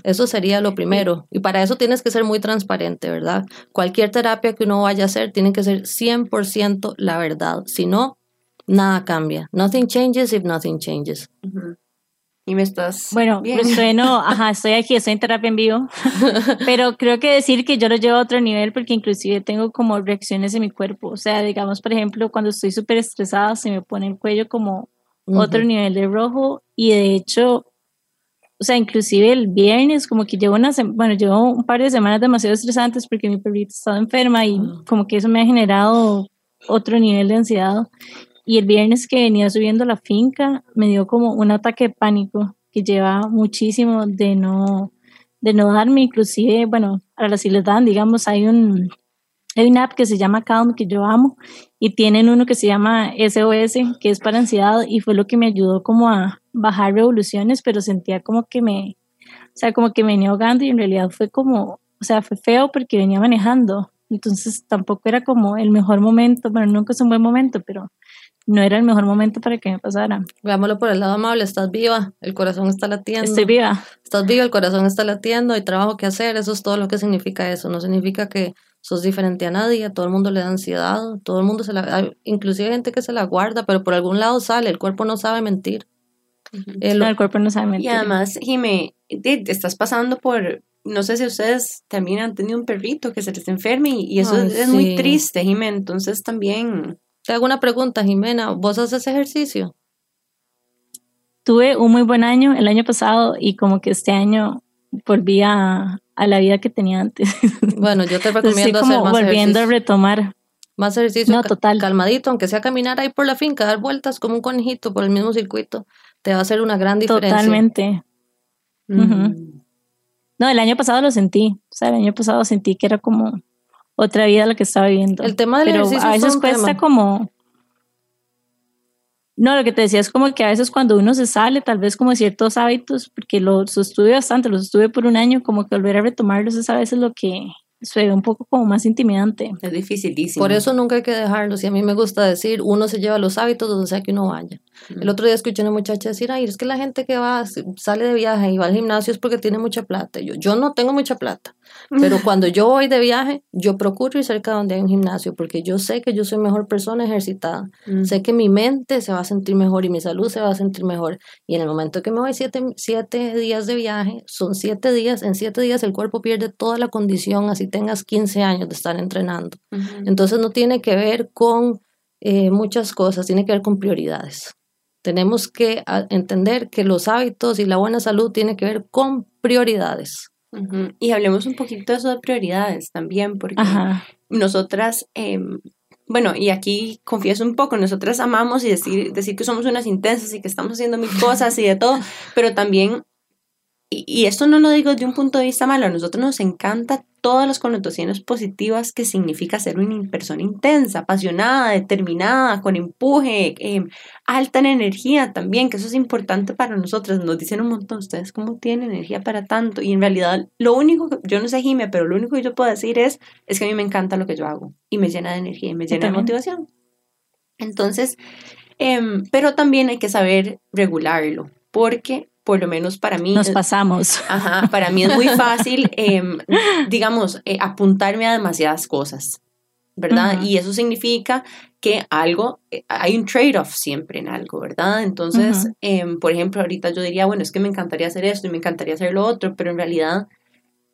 Eso sería lo primero. Y para eso tienes que ser muy transparente, ¿verdad? Cualquier terapia que uno vaya a hacer tiene que ser 100% la verdad. Si no, nada cambia. Nothing changes if nothing changes y me estás. Bueno, bien. pues no, ajá, estoy aquí, estoy en terapia en vivo, pero creo que decir que yo lo llevo a otro nivel porque inclusive tengo como reacciones en mi cuerpo, o sea, digamos, por ejemplo, cuando estoy súper estresada se me pone el cuello como otro nivel de rojo. Y de hecho, o sea, inclusive el viernes como que llevo una, bueno, llevo un par de semanas demasiado estresantes porque mi perrito estaba enferma y como que eso me ha generado otro nivel de ansiedad y el viernes que venía subiendo la finca me dio como un ataque de pánico que lleva muchísimo de no, de no darme, inclusive, bueno, ahora sí les dan, digamos, hay un, hay una app que se llama Calm que yo amo y tienen uno que se llama SOS que es para ansiedad y fue lo que me ayudó como a bajar revoluciones, pero sentía como que me, o sea, como que me venía ahogando y en realidad fue como, o sea, fue feo porque venía manejando, entonces tampoco era como el mejor momento, bueno, nunca es un buen momento, pero no era el mejor momento para que me pasara. Veámoslo por el lado amable, estás viva, el corazón está latiendo. Estoy viva. Estás viva, el corazón está latiendo, hay trabajo que hacer, eso es todo lo que significa eso, no significa que sos diferente a nadie, a todo el mundo le da ansiedad, todo el mundo se la, hay inclusive gente que se la guarda, pero por algún lado sale, el cuerpo no sabe mentir. el, no, el cuerpo no sabe mentir. Y además, Jime, estás pasando por, no sé si ustedes también han tenido un perrito que se les enferme y, eso es, muy triste, Jime, entonces también te hago una pregunta, Jimena. ¿Vos haces ejercicio? Tuve un muy buen año el año pasado y como que este año volví a, la vida que tenía antes. Bueno, yo te recomiendo hacer más volviendo a retomar. Más ejercicio. No, total. Calmadito, aunque sea caminar ahí por la finca, dar vueltas como un conejito por el mismo circuito, te va a hacer una gran diferencia. Totalmente. No, el año pasado lo sentí. O sea, el año pasado sentí que era como otra vida la que estaba viviendo. El tema del Pero ejercicio a veces cuesta como... No, lo que te decía es como que a veces cuando uno se sale, tal vez como ciertos hábitos, porque los sostuve bastante, los estuve por un año, como que volver a retomarlos es a veces lo que se ve un poco como más intimidante. Es dificilísimo. Por eso nunca hay que dejarlos. Y a mí me gusta decir, uno se lleva los hábitos donde sea que uno vaya. El otro día escuché a una muchacha decir, ay, es que la gente que va, sale de viaje y va al gimnasio es porque tiene mucha plata. Yo, yo no tengo mucha plata, pero cuando yo voy de viaje, yo procuro ir cerca donde hay un gimnasio porque yo sé que yo soy mejor persona ejercitada. Sé que mi mente se va a sentir mejor y mi salud se va a sentir mejor. Y en el momento que me voy siete, siete días de viaje, son siete días, en siete días el cuerpo pierde toda la condición, así tengas 15 años de estar entrenando. Entonces no tiene que ver con eh, muchas cosas, tiene que ver con prioridades. Tenemos que entender que los hábitos y la buena salud tiene que ver con prioridades. Y hablemos un poquito de eso de prioridades también, porque nosotras, em, bueno, y aquí confieso un poco, nosotras amamos y decir, decir que somos unas intensas y que estamos haciendo mil cosas y de todo, pero también y, esto no lo digo de un punto de vista malo, a nosotros nos encanta todas las connotaciones positivas que significa ser una persona intensa, apasionada, determinada, con empuje, em, alta en energía también, que eso es importante para nosotros. Nos dicen un montón, ustedes cómo tienen energía para tanto. Y en realidad, lo único, que, yo no sé, Jime, pero lo único que yo puedo decir es, es que a mí me encanta lo que yo hago y me llena de energía y me llena de motivación. Entonces, em, pero también hay que saber regularlo, porque por lo menos para mí. Nos pasamos. Ajá, para mí es muy fácil, em, digamos, eh, apuntarme a demasiadas cosas, ¿verdad? Y eso significa que algo, eh, hay un trade-off siempre en algo, ¿verdad? Entonces, em, por ejemplo, ahorita yo diría, bueno, es que me encantaría hacer esto y me encantaría hacer lo otro, pero en realidad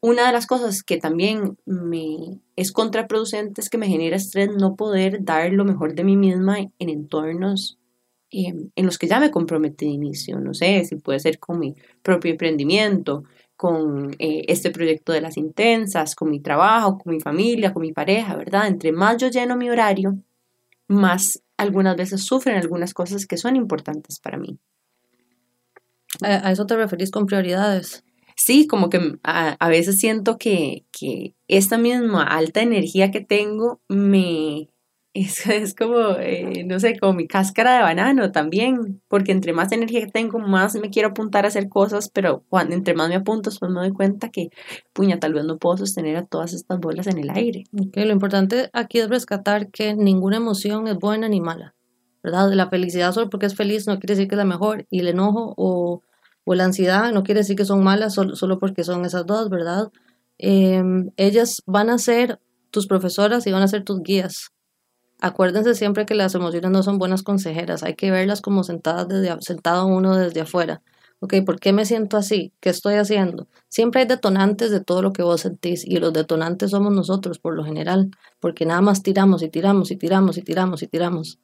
una de las cosas que también me es contraproducente es que me genera estrés no poder dar lo mejor de mí misma en entornos en los que ya me comprometí de inicio, no sé, si puede ser con mi propio emprendimiento, con eh, este proyecto de las intensas, con mi trabajo, con mi familia, con mi pareja, ¿verdad? Entre más yo lleno mi horario, más algunas veces sufren algunas cosas que son importantes para mí. ¿A, a eso te referís con prioridades? Sí, como que a, a veces siento que, que esta misma alta energía que tengo me, es, como, eh, no sé, como mi cáscara de banano también, porque entre más energía tengo, más me quiero apuntar a hacer cosas, pero cuando, entre más me apunto, pues me doy cuenta que, puña, tal vez no puedo sostener a todas estas bolas en el aire. Lo importante aquí es rescatar que ninguna emoción es buena ni mala, ¿verdad? La felicidad solo porque es feliz no quiere decir que es la mejor, y el enojo o, o la ansiedad no quiere decir que son malas solo, solo porque son esas dos, ¿verdad? Em, ellas van a ser tus profesoras y van a ser tus guías. Acuérdense siempre que las emociones no son buenas consejeras, hay que verlas como sentadas desde, sentado uno desde afuera. Ok, ¿por qué me siento así? ¿Qué estoy haciendo? Siempre hay detonantes de todo lo que vos sentís y los detonantes somos nosotros por lo general, porque nada más tiramos y tiramos y tiramos y tiramos y tiramos.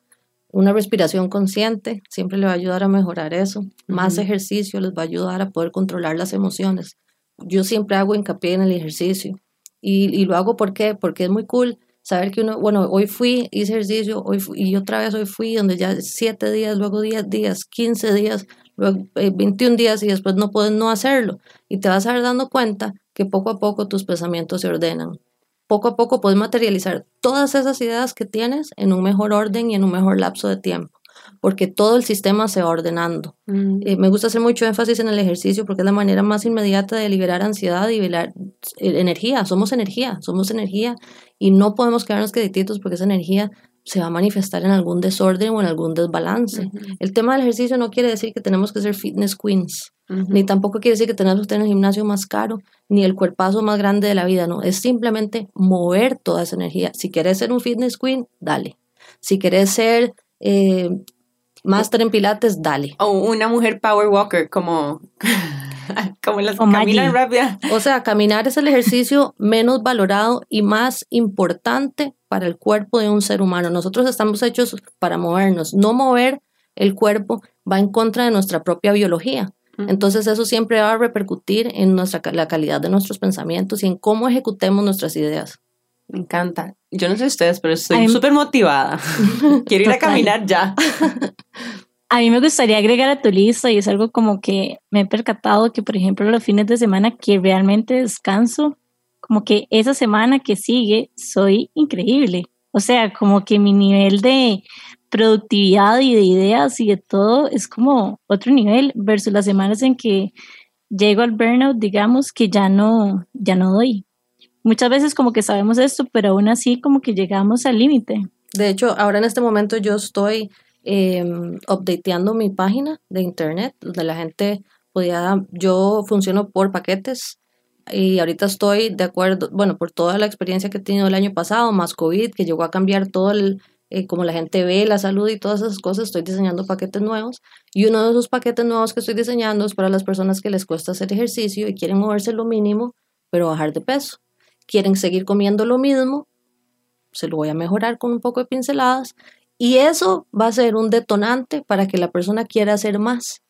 Una respiración consciente siempre le va a ayudar a mejorar eso. Más Ujú. ejercicio les va a ayudar a poder controlar las emociones. Yo siempre hago hincapié en el ejercicio. Y, y lo hago ¿por qué? porque es muy cool saber que uno, bueno, hoy fui, hice ejercicio, hoy fui, y otra vez hoy fui, donde ya siete días, luego 10 días, 15 días, luego eh, 21 días y después no puedes no hacerlo. Y te vas a ir dando cuenta que poco a poco tus pensamientos se ordenan. Poco a poco puedes materializar todas esas ideas que tienes en un mejor orden y en un mejor lapso de tiempo, porque todo el sistema se va ordenando. Eh, me gusta hacer mucho énfasis en el ejercicio porque es la manera más inmediata de liberar ansiedad y liberar eh, energía. Somos energía, somos energía y no podemos quedarnos quietitos porque esa energía se va a manifestar en algún desorden o en algún desbalance. El tema del ejercicio no quiere decir que tenemos que ser fitness queens, ni tampoco quiere decir que tenemos que tener el gimnasio más caro, ni el cuerpazo más grande de la vida, no. Es simplemente mover toda esa energía. Si quieres ser un fitness queen, dale. Si quieres ser eh, máster en pilates, dale. O una mujer power walker, como, como las que caminan rápida. O sea, caminar es el ejercicio menos valorado y más importante para el cuerpo de un ser humano. Nosotros estamos hechos para movernos. No mover el cuerpo va en contra de nuestra propia biología. Entonces eso siempre va a repercutir en nuestra, la calidad de nuestros pensamientos y en cómo ejecutemos nuestras ideas. Me encanta. Yo no sé ustedes, pero estoy súper motivada. Quiero ir a caminar ya. A mí me gustaría agregar a tu lista y es algo como que me he percatado que, por ejemplo, los fines de semana que realmente descanso, como que esa semana que sigue soy increíble. O sea, como que mi nivel de productividad y de ideas y de todo es como otro nivel versus las semanas en que llego al burnout, digamos, que ya no, ya no doy. Muchas veces como que sabemos esto, pero aún así como que llegamos al límite. De hecho, ahora en este momento yo estoy eh, updateando mi página de internet, donde la gente podía, yo funciono por paquetes y ahorita estoy de acuerdo, bueno, por toda la experiencia que he tenido el año pasado, más COVID, que llegó a cambiar todo el, eh, como la gente ve la salud y todas esas cosas, estoy diseñando paquetes nuevos y uno de esos paquetes nuevos que estoy diseñando es para las personas que les cuesta hacer ejercicio y quieren moverse lo mínimo, pero bajar de peso. Quieren seguir comiendo lo mismo, se lo voy a mejorar con un poco de pinceladas y eso va a ser un detonante para que la persona quiera hacer más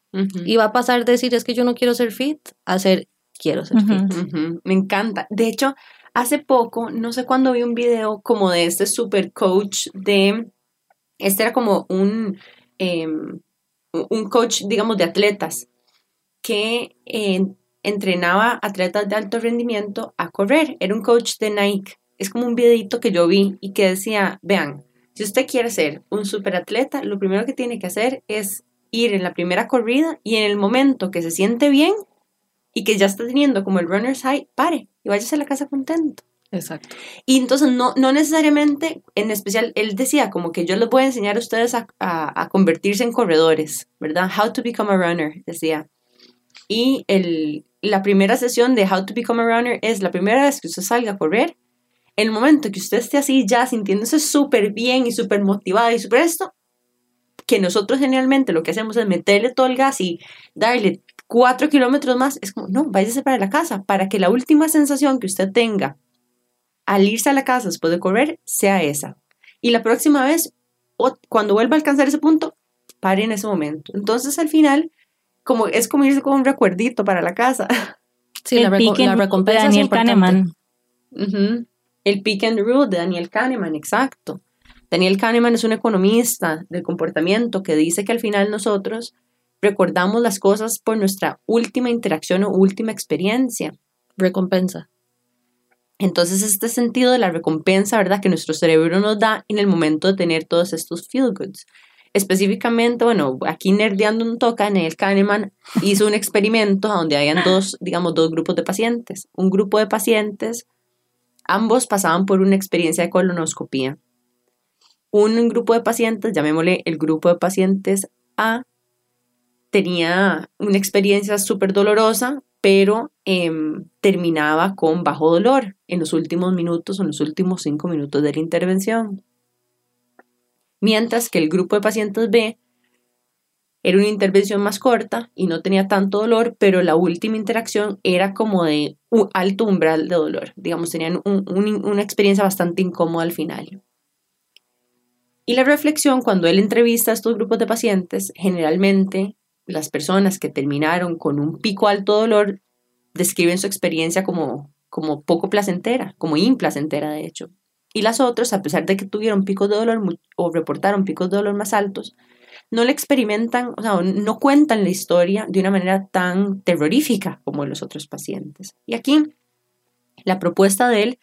y va a pasar de decir es que yo no quiero ser fit a ser quiero ser fit. Me encanta. De hecho, hace poco, no sé cuándo vi un video como de este super coach de, este era como un, em, un coach, digamos, de atletas que eh, entrenaba atletas de alto rendimiento a correr. Era un coach de Nike. Es como un videito que yo vi y que decía, vean, si usted quiere ser un superatleta, lo primero que tiene que hacer es ir en la primera corrida y en el momento que se siente bien y que ya está teniendo como el runner's high, pare y váyase a la casa contento. Exacto. Y entonces no, no necesariamente, en especial, él decía como que yo les voy a enseñar a ustedes a, a- a convertirse en corredores, ¿verdad? How to become a runner, decía. Y el, la primera sesión de How to become a runner es la primera vez que usted salga a correr, el momento que usted esté así ya sintiéndose súper bien y súper motivado y súper esto, que nosotros generalmente lo que hacemos es meterle todo el gas y darle cuatro kilómetros más, es como, no, váyase para la casa, para que la última sensación que usted tenga al irse a la casa después de correr sea esa. Y la próxima vez, cuando vuelva a alcanzar ese punto, pare en ese momento. Entonces al final, como, es como irse con un recuerdito para la casa. Sí, la, el reco- la recompensa de Daniel. Kahneman. El pick and roll de Daniel Kahneman, exacto. Daniel Kahneman es un economista del comportamiento que dice que al final nosotros recordamos las cosas por nuestra última interacción o última experiencia. Recompensa. Entonces, este sentido de la recompensa, ¿verdad? Que nuestro cerebro nos da en el momento de tener todos estos feel goods. Específicamente, bueno, aquí nerdeando un toca, Neil Kahneman hizo un experimento donde habían dos, digamos, dos grupos de pacientes. Un grupo de pacientes, ambos pasaban por una experiencia de colonoscopía. Un grupo de pacientes, llamémosle el grupo de pacientes A, tenía una experiencia súper dolorosa, pero em, terminaba con bajo dolor en los últimos minutos en los últimos cinco minutos de la intervención. Mientras que el grupo de pacientes B era una intervención más corta y no tenía tanto dolor, pero la última interacción era como de un alto umbral de dolor. Digamos, tenían un- un- una experiencia bastante incómoda al final. Y la reflexión, cuando él entrevista a estos grupos de pacientes, generalmente las personas que terminaron con un pico alto dolor describen su experiencia como, como poco placentera, como implacentera de hecho. Y las otras, a pesar de que tuvieron picos de dolor o reportaron picos de dolor más altos, no le experimentan, o sea, no cuentan la historia de una manera tan terrorífica como los otros pacientes. Y aquí la propuesta de él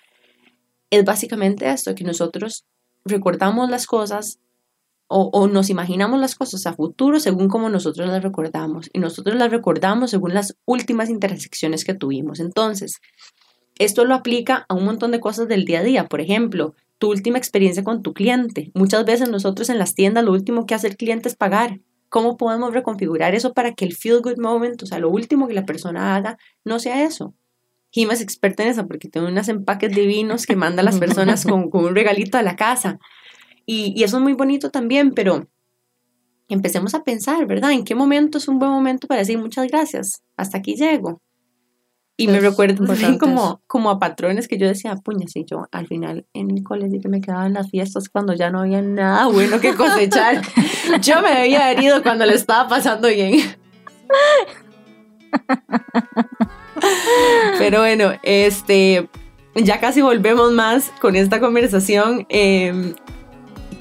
es básicamente esto, que nosotros recordamos las cosas o, o nos imaginamos las cosas a futuro según como nosotros las recordamos. Y nosotros las recordamos según las últimas intersecciones que tuvimos. Entonces, esto lo aplica a un montón de cosas del día a día. Por ejemplo, tu última experiencia con tu cliente. Muchas veces nosotros en las tiendas lo último que hace el cliente es pagar. ¿Cómo podemos reconfigurar eso para que el feel good moment, o sea, lo último que la persona haga, no sea eso? Jima es experta en eso porque tiene unos empaques divinos que manda a las personas con, un regalito a la casa. Y, y eso es muy bonito también, pero empecemos a pensar, ¿verdad? ¿En qué momento es un buen momento para decir muchas gracias? Hasta aquí llego. Y me Es recuerdo también importante como, como a patrones que yo decía, puña, si yo al final en el colegio que me quedaba en las fiestas cuando ya no había nada bueno que cosechar. yo me había herido cuando le estaba pasando bien. Pero bueno, este, ya casi volvemos más con esta conversación. Eh,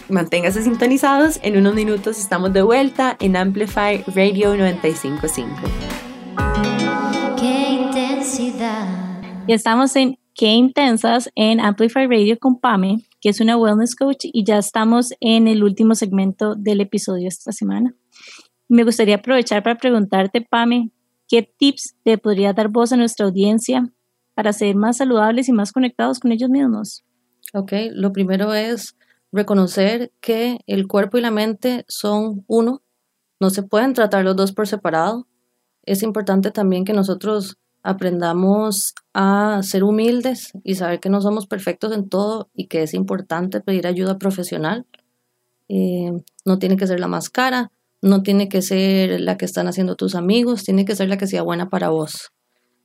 manténgase sintonizados. En unos minutos estamos de vuelta en Amplify Radio 955. Intensidad. Y estamos en Qué Intensas en Amplify Radio con Pame, que es una wellness coach, y ya estamos en el último segmento del episodio esta semana. Me gustaría aprovechar para preguntarte, Pame, ¿qué tips le podría dar vos a nuestra audiencia para ser más saludables y más conectados con ellos mismos? Ok, lo primero es reconocer que el cuerpo y la mente son uno, no se pueden tratar los dos por separado. Es importante también que nosotros aprendamos a ser humildes y saber que no somos perfectos en todo y que es importante pedir ayuda profesional. Eh, no tiene que ser la más cara, no tiene que ser la que están haciendo tus amigos, tiene que ser la que sea buena para vos.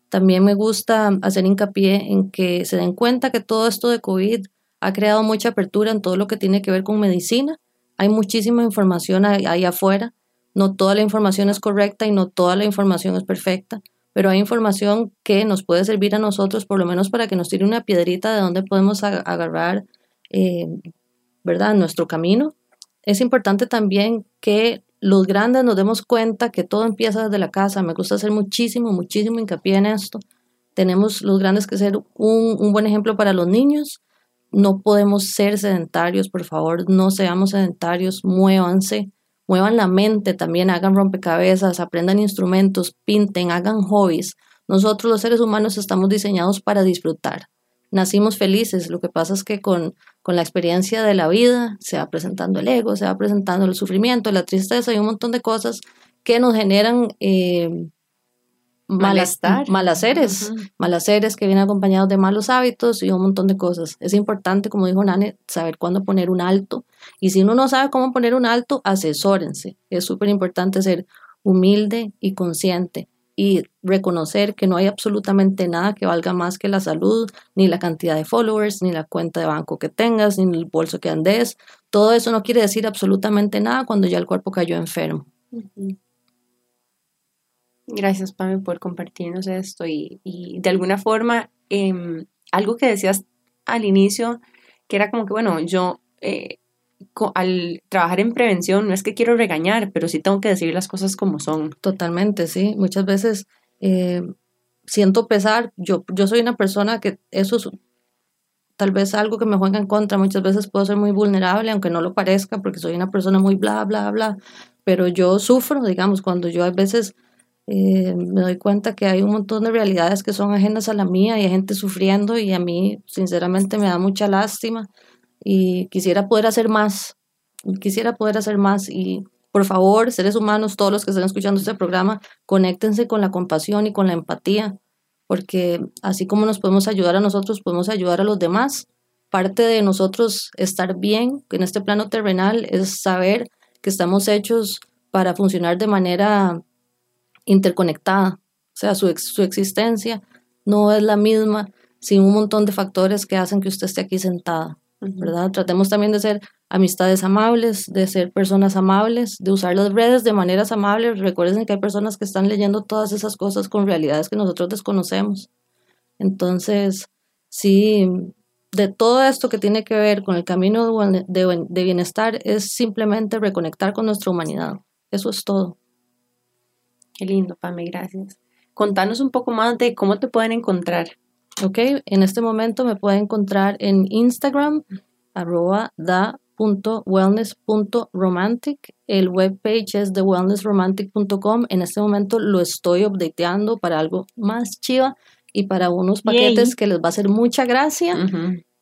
También me gusta hacer hincapié en que se den cuenta que todo esto de COVID ha creado mucha apertura en todo lo que tiene que ver con medicina. Hay muchísima información ahí, ahí afuera. No toda la información es correcta y no toda la información es perfecta, pero hay información que nos puede servir a nosotros, por lo menos para que nos tire una piedrita de dónde podemos ag- agarrar, eh, ¿verdad?, nuestro camino. Es importante también que los grandes nos demos cuenta que todo empieza desde la casa. Me gusta hacer muchísimo, muchísimo hincapié en esto. Tenemos los grandes que ser un, un buen ejemplo para los niños. No podemos ser sedentarios, por favor, no seamos sedentarios, muévanse, muevan la mente también, hagan rompecabezas, aprendan instrumentos, pinten, hagan hobbies. Nosotros los seres humanos estamos diseñados para disfrutar. Nacimos felices, lo que pasa es que con, con la experiencia de la vida se va presentando el ego, se va presentando el sufrimiento, la tristeza y un montón de cosas que nos generan eh, malas, Malestar. malaceres, malaceres que vienen acompañados de malos hábitos y un montón de cosas. Es importante, como dijo Nane, saber cuándo poner un alto. Y si uno no sabe cómo poner un alto, asesórense. Es súper importante ser humilde y consciente y reconocer que no hay absolutamente nada que valga más que la salud, ni la cantidad de followers, ni la cuenta de banco que tengas, ni el bolso que andes. Todo eso no quiere decir absolutamente nada cuando ya el cuerpo cayó enfermo. Gracias, Pame, por compartirnos esto y, y de alguna forma, em, algo que decías al inicio, que era como que, bueno, yo eh, al trabajar en prevención no es que quiero regañar, pero sí tengo que decir las cosas como son. Totalmente, sí. Muchas veces eh, siento pesar. Yo, yo soy una persona que eso es tal vez algo que me juega en contra. Muchas veces puedo ser muy vulnerable, aunque no lo parezca, porque soy una persona muy bla, bla, bla. Pero yo sufro, digamos, cuando yo a veces eh, me doy cuenta que hay un montón de realidades que son ajenas a la mía y hay gente sufriendo y a mí, sinceramente, me da mucha lástima y quisiera poder hacer más. Quisiera poder hacer más y por favor, seres humanos, todos los que están escuchando este programa, conéctense con la compasión y con la empatía, porque así como nos podemos ayudar a nosotros, podemos ayudar a los demás. Parte de nosotros estar bien en este plano terrenal es saber que estamos hechos para funcionar de manera interconectada. O sea, su, su existencia no es la misma sin un montón de factores que hacen que usted esté aquí sentada. ¿Verdad? Tratemos también de ser amistades amables, de ser personas amables, de usar las redes de maneras amables. Recuerden que hay personas que están leyendo todas esas cosas con realidades que nosotros desconocemos. Entonces, sí, de todo esto que tiene que ver con el camino de de bienestar es simplemente reconectar con nuestra humanidad. Eso es todo. Qué lindo, Pame, gracias. Contanos un poco más de cómo te pueden encontrar. Ok, en este momento me pueden encontrar en Instagram, arroba da.wellness.romantic. El webpage es thewellnessromantic.com. En este momento lo estoy updateando para algo más chiva y para unos Yay. paquetes que les va a hacer mucha gracia.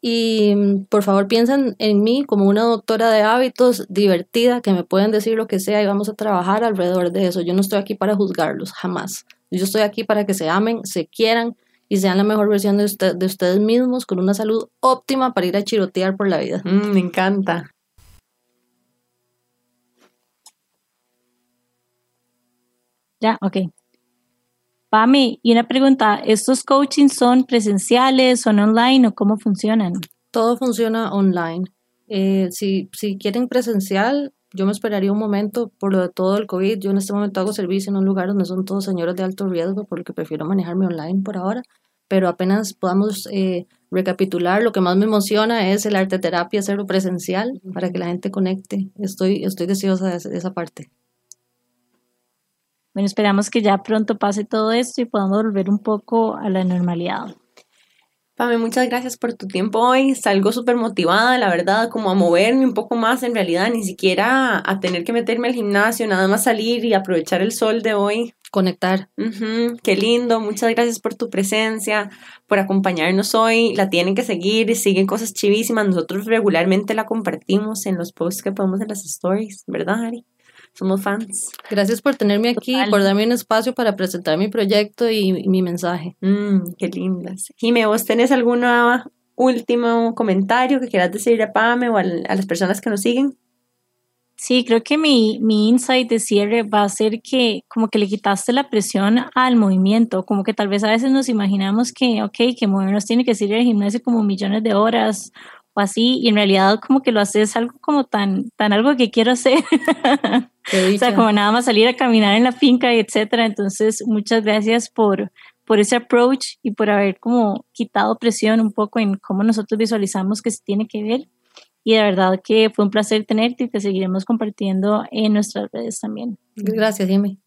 Y por favor piensen en mí como una doctora de hábitos divertida que me pueden decir lo que sea y vamos a trabajar alrededor de eso. Yo no estoy aquí para juzgarlos, jamás. Yo estoy aquí para que se amen, se quieran y sean la mejor versión de, usted- de ustedes mismos con una salud óptima para ir a chirotear por la vida. Mm, me encanta. Ya, ok. Pami, y una pregunta, ¿estos coachings son presenciales, son online o cómo funcionan? Todo funciona online. Eh, si, si quieren presencial, yo me esperaría un momento por lo de todo el COVID. Yo en este momento hago servicio en un lugar donde son todos señores de alto riesgo, por lo que prefiero manejarme online por ahora. Pero apenas podamos eh, recapitular, lo que más me emociona es el arte terapia, hacerlo presencial para que la gente conecte. Estoy, estoy deseosa de esa parte. Bueno, esperamos que ya pronto pase todo esto y podamos volver un poco a la normalidad. Pame, muchas gracias por tu tiempo hoy. Salgo súper motivada, la verdad, como a moverme un poco más en realidad, ni siquiera a tener que meterme al gimnasio, nada más salir y aprovechar el sol de hoy. Conectar. Ujú, qué lindo, muchas gracias por tu presencia, por acompañarnos hoy. La tienen que seguir, siguen cosas chivísimas. Nosotros regularmente la compartimos en los posts que ponemos en las stories, ¿verdad, Ari? Somos fans. Gracias por tenerme aquí, Total. por darme un espacio para presentar mi proyecto y, y mi mensaje. Mm, qué lindas. Jime, ¿vos tenés algún último comentario que quieras decirle a Pame o al- a las personas que nos siguen? Sí, creo que mi, mi insight de cierre va a ser que como que le quitaste la presión al movimiento, como que tal vez a veces nos imaginamos que, ok, que movernos tiene que ser ir al gimnasio como millones de horas o así, y en realidad como que lo haces algo como tan, tan algo que quiero hacer. O sea, como nada más salir a caminar en la finca, y etcétera. Entonces, muchas gracias por, por ese approach y por haber como quitado presión un poco en cómo nosotros visualizamos que se tiene que ver. Y de verdad que fue un placer tenerte y te seguiremos compartiendo en nuestras redes también. Gracias, Jimmy.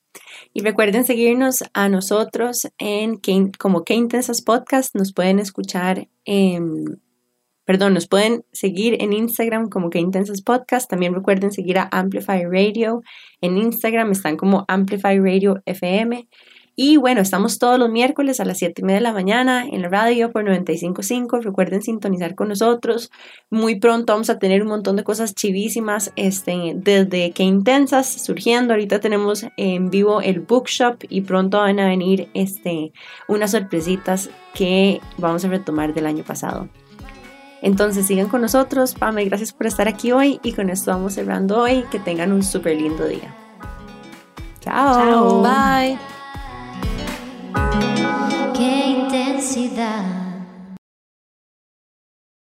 Y recuerden seguirnos a nosotros en Qué- como Qué Intensas Podcast. Nos pueden escuchar en, perdón, nos pueden seguir en Instagram como Qué Intensas Podcast. También recuerden seguir a Amplify Radio en Instagram. Están como Amplify Radio FM. Y bueno, estamos todos los miércoles a las 7 y media de la mañana en la radio por 95.5. Recuerden sintonizar con nosotros. Muy pronto vamos a tener un montón de cosas chivísimas este, desde que intensas surgiendo. Ahorita tenemos en vivo el bookshop y pronto van a venir este, unas sorpresitas que vamos a retomar del año pasado. Entonces sigan con nosotros. Pame, gracias por estar aquí hoy y con esto vamos cerrando hoy. Que tengan un súper lindo día. Chao. Chao. Bye. qué intensidad.